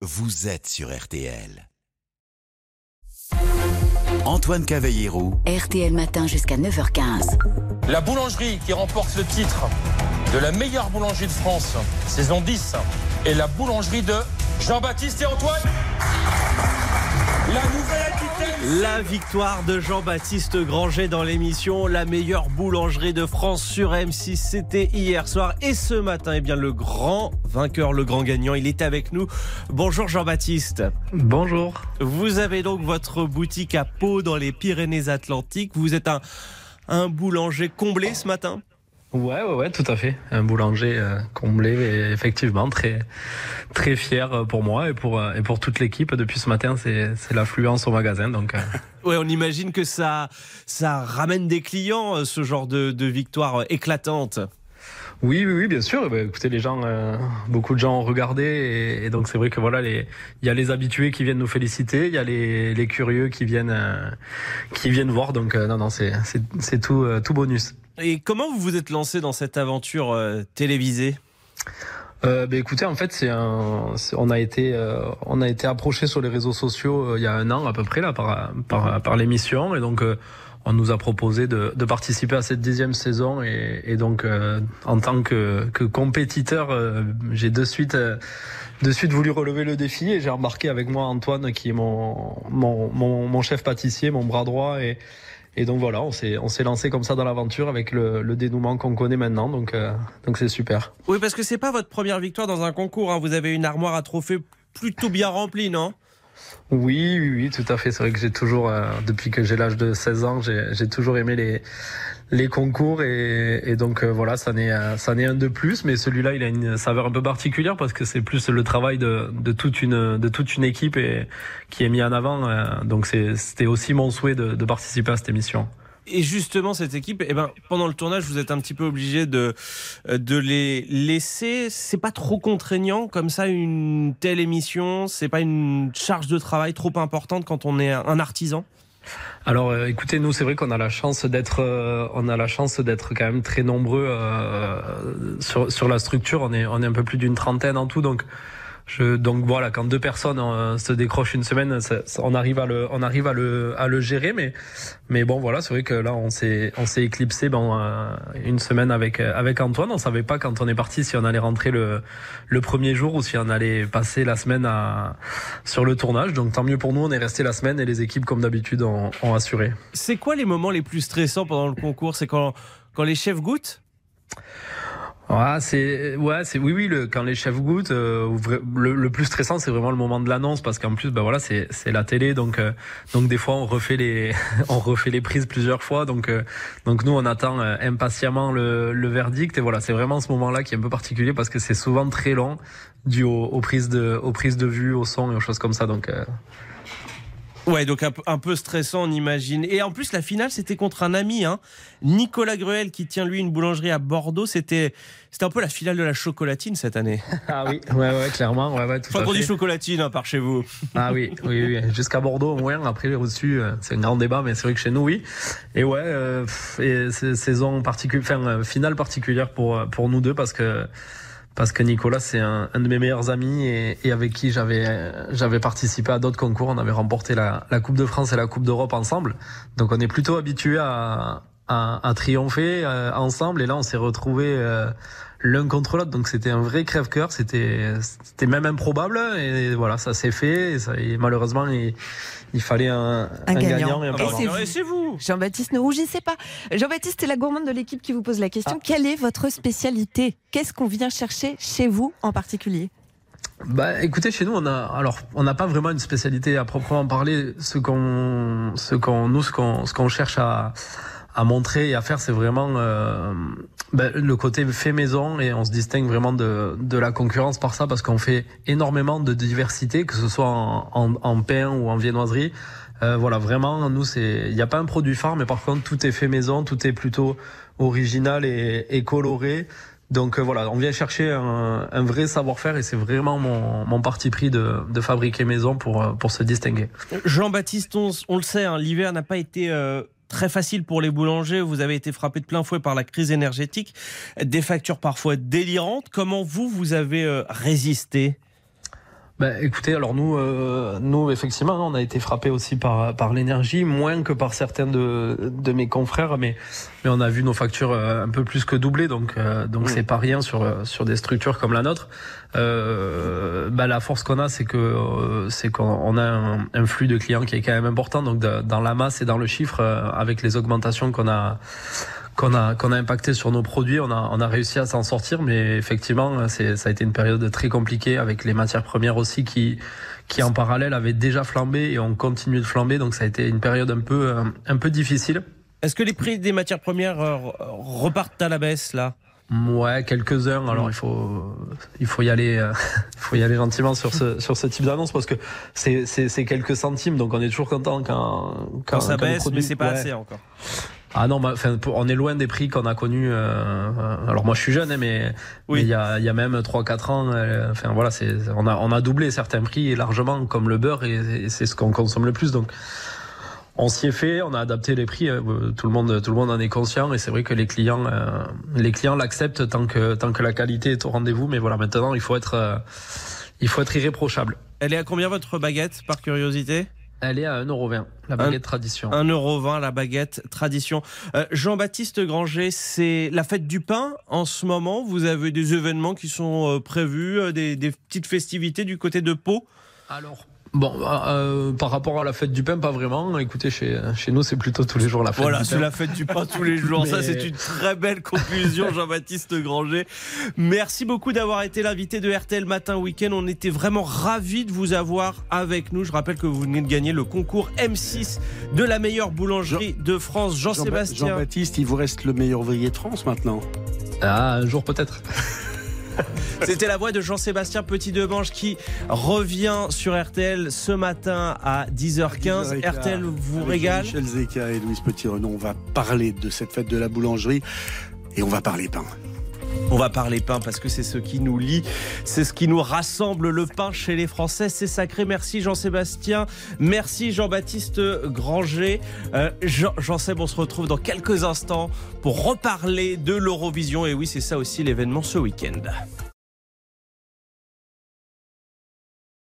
vous êtes sur RTL. Antoine Cavallero, RTL Matin jusqu'à 9h15. La boulangerie qui remporte le titre de la meilleure boulangerie de France, saison 10, est la boulangerie de Jean-Baptiste et Antoine. La victoire de Jean-Baptiste Granger dans l'émission La meilleure boulangerie de France sur M6. C'était hier soir et ce matin, eh bien, le grand vainqueur, le grand gagnant, il est avec nous. Bonjour Jean-Baptiste. Bonjour. Vous avez donc votre boutique à Pau dans les Pyrénées-Atlantiques. Vous êtes un, un boulanger comblé ce matin Ouais, ouais, ouais, tout à fait. Un boulanger euh, comblé effectivement très, très fier euh, pour moi et pour, euh, et pour toute l'équipe. Depuis ce matin, c'est, l'affluence au magasin. Donc, euh, on imagine que ça, ça ramène des clients, ce genre de, victoire éclatante. Oui, oui, oui, bien sûr. Ben, écoutez, les gens, euh, beaucoup de gens ont regardé et, et donc c'est vrai que voilà, il y a les habitués qui viennent nous féliciter, il y a les, les curieux qui viennent, euh, qui viennent voir. Donc euh, non, non, c'est, tout, euh, tout bonus. Et comment vous vous êtes lancé dans cette aventure euh, télévisée? Euh, ben écoutez, en fait, c'est on a été, euh, on a été approché sur les réseaux sociaux euh, il y a un an à peu près là par par, par l'émission et donc euh, on nous a proposé de, participer à cette dixième saison et, donc euh, en tant que, compétiteur, euh, j'ai de suite euh, de suite voulu relever le défi et j'ai embarqué avec moi Antoine qui est mon chef pâtissier, mon bras droit et donc voilà, on s'est lancé comme ça dans l'aventure avec le, dénouement qu'on connaît maintenant donc donc c'est super. Oui, parce que c'est pas votre première victoire dans un concours. hein. Vous avez une armoire à trophées plutôt bien remplie, non? Oui, oui, oui, tout à fait. C'est vrai que j'ai toujours, euh, depuis que j'ai l'âge de 16 ans, j'ai toujours aimé les les concours et, et donc euh, voilà, ça n'est euh, ça n'est un de plus, mais celui-là, il a une saveur un peu particulière parce que c'est plus le travail de, de toute une de toute une équipe et qui est mis en avant. euh, donc c'était aussi mon souhait de, de participer à cette émission. Et justement, cette équipe, eh ben, pendant le tournage, vous êtes un petit peu obligé de, de les laisser. C'est pas trop contraignant comme ça, une telle émission? C'est pas une charge de travail trop importante quand on est un artisan? Alors, euh, écoutez, nous, c'est vrai qu'on a la chance d'être, euh, on a la chance d'être quand même très nombreux euh, sur, sur la structure. On est, on est un peu plus d'une trentaine en tout, donc. Je, donc voilà, quand deux personnes euh, se décrochent une semaine, on arrive à le, on arrive à le, à le gérer, mais, mais bon voilà, c'est vrai que là on s'est, on s'est éclipsé euh, une semaine avec, euh, avec Antoine. On savait pas quand on est parti si on allait rentrer le, le premier jour ou si on allait passer la semaine à, sur le tournage. Donc tant mieux pour nous, on est resté la semaine et les équipes comme d'habitude ont, ont assuré. C'est quoi les moments les plus stressants pendant le concours? C'est quand, quand les chefs goûtent? Ouais, c'est ouais, c'est oui oui le quand les chefs goûtent euh, le, le plus stressant c'est vraiment le moment de l'annonce parce qu'en plus bah voilà, c'est c'est la télé donc euh, donc des fois on refait les on refait les prises plusieurs fois donc euh, donc nous on attend euh, impatiemment le, le verdict et voilà, c'est vraiment ce moment-là qui est un peu particulier parce que c'est souvent très long dû aux, aux prises de aux prises de vue, au son et aux choses comme ça donc euh, Ouais, donc un, peu- un peu stressant, on imagine. Et en plus, la finale, c'était contre un ami, hein, Nicolas Gruel, qui tient lui une boulangerie à Bordeaux. C'était, c'était un peu la finale de la chocolatine cette année. Ah oui, ouais ouais, clairement, ouais ouais, tout à dit fait. chocolatine hein, par chez vous. Ah oui, oui, oui. jusqu'à Bordeaux au moins. Après au-dessus, euh, c'est un grand débat, mais c'est vrai que chez nous, oui. Et ouais, euh, et saison particulière, enfin euh, finale particulière pour euh, pour nous deux parce que parce que Nicolas c'est un, de mes meilleurs amis et, avec qui j'avais participé à d'autres concours. On avait remporté la Coupe de France et la Coupe d'Europe ensemble. Donc on est plutôt habitué à, à à triompher euh, ensemble. Et là, on s'est retrouvés euh, l'un contre l'autre. Donc c'était un vrai crève-cœur. C'était c'était même improbable. Et voilà, ça s'est fait. Et, ça- et malheureusement, il, il fallait un, Un gagnant. et un Et c'est vous. C'est vous. Jean-Baptiste, ne rougissez pas. Jean-Baptiste est la gourmande de l'équipe qui vous pose la question. Quelle est votre spécialité? Qu'est-ce qu'on vient chercher chez vous en particulier? Bah, écoutez, chez nous, on a, alors, on n'a pas vraiment une spécialité à proprement parler. Ce qu'on, ce qu'on, nous, ce qu'on, ce qu'on cherche à, à montrer et à faire, c'est vraiment euh, ben, le côté fait maison et on se distingue vraiment de, de la concurrence par ça parce qu'on fait énormément de diversité, que ce soit en, en, en pain ou en viennoiserie. Euh, voilà, vraiment, nous, c'est, il n'y a pas un produit phare, mais par contre, tout est fait maison, tout est plutôt original et, et coloré. Donc euh, voilà, on vient chercher un, un vrai savoir-faire et c'est vraiment mon, mon parti pris de, de fabriquer maison pour, euh, pour se distinguer. Jean-Baptiste, on, on le sait, hein, l'hiver n'a pas été euh, très facile pour les boulangers. Vous avez été frappé de plein fouet par la crise énergétique, des factures parfois délirantes. Comment vous, vous avez euh, résisté? Ben, écoutez, alors nous, euh, nous effectivement, on a été frappé aussi par par l'énergie, moins que par certains de, de mes confrères, mais mais on a vu nos factures euh, un peu plus que doubler, donc euh, donc c'est pas rien sur sur des structures comme la nôtre. Euh, ben, la force qu'on a, c'est que c'est qu'on a un, un, flux de clients qui est quand même important, donc de, dans la masse et dans le chiffre, avec les augmentations qu'on a qu'on a qu'on a impacté sur nos produits, on a on a réussi à s'en sortir, mais effectivement, c'est ça a été une période très compliquée avec les matières premières aussi qui qui en parallèle avaient déjà flambé et ont continué de flamber, donc ça a été une période un peu un peu difficile. Est-ce que les prix des matières premières euh, repartent à la baisse là? Ouais, quelques-uns. Alors il faut il faut y aller euh, il faut y aller gentiment sur ce sur ce type d'annonce parce que c'est c'est quelques centimes donc on est toujours content quand quand, ça baisse mais c'est pas assez encore. Ah non, bah, on est loin des prix qu'on a connus. Euh, alors moi je suis jeune, hein, mais il y, a, y a même 3-4 ans, euh, enfin voilà, on a on a doublé certains prix largement, comme le beurre, et, c'est ce qu'on consomme le plus. Donc on s'y est fait, on a adapté les prix. Euh, tout le monde tout le monde en est conscient, et c'est vrai que les clients les clients l'acceptent tant que tant que la qualité est au rendez-vous. Mais voilà, maintenant il faut être il faut être irréprochable. Elle est à combien votre baguette, par curiosité? Elle est à 1,20€, la baguette tradition. 1,20€, la baguette tradition. Euh, Jean-Baptiste Granger, c'est la fête du pain en ce moment? Vous avez des événements qui sont euh, prévus, euh, des, des petites festivités du côté de Pau? Alors, Bon, euh, par rapport à la fête du pain, pas vraiment. Écoutez, chez, chez nous, c'est plutôt tous les jours la fête voilà, du pain. Voilà, c'est la fête du pain tous les jours. Ça, c'est une très belle conclusion, Jean-Baptiste Granger. Merci beaucoup d'avoir été l'invité de RTL Matin Week-end. On était vraiment ravis de vous avoir avec nous. Je rappelle que vous venez de gagner le concours M6 de la meilleure boulangerie de France. Jean-Sébastien. Jean-Baptiste, il vous reste le meilleur ouvrier de France maintenant. Ah, un jour peut-être. C'était la voix de Jean-Sébastien Petit-Demange qui revient sur RTL ce matin à 10h15. RTL vous régale. Michel Zeka et Louise Petit-Renon, on va parler de cette fête de la boulangerie et on va parler pain. On va parler pain parce que c'est ce qui nous lie, c'est ce qui nous rassemble le pain chez les Français. C'est sacré. Merci Jean-Sébastien. Merci Jean-Baptiste Granger. Euh, Jean-Seb, on se retrouve dans quelques instants pour reparler de l'Eurovision. Et oui, c'est ça aussi l'événement ce week-end.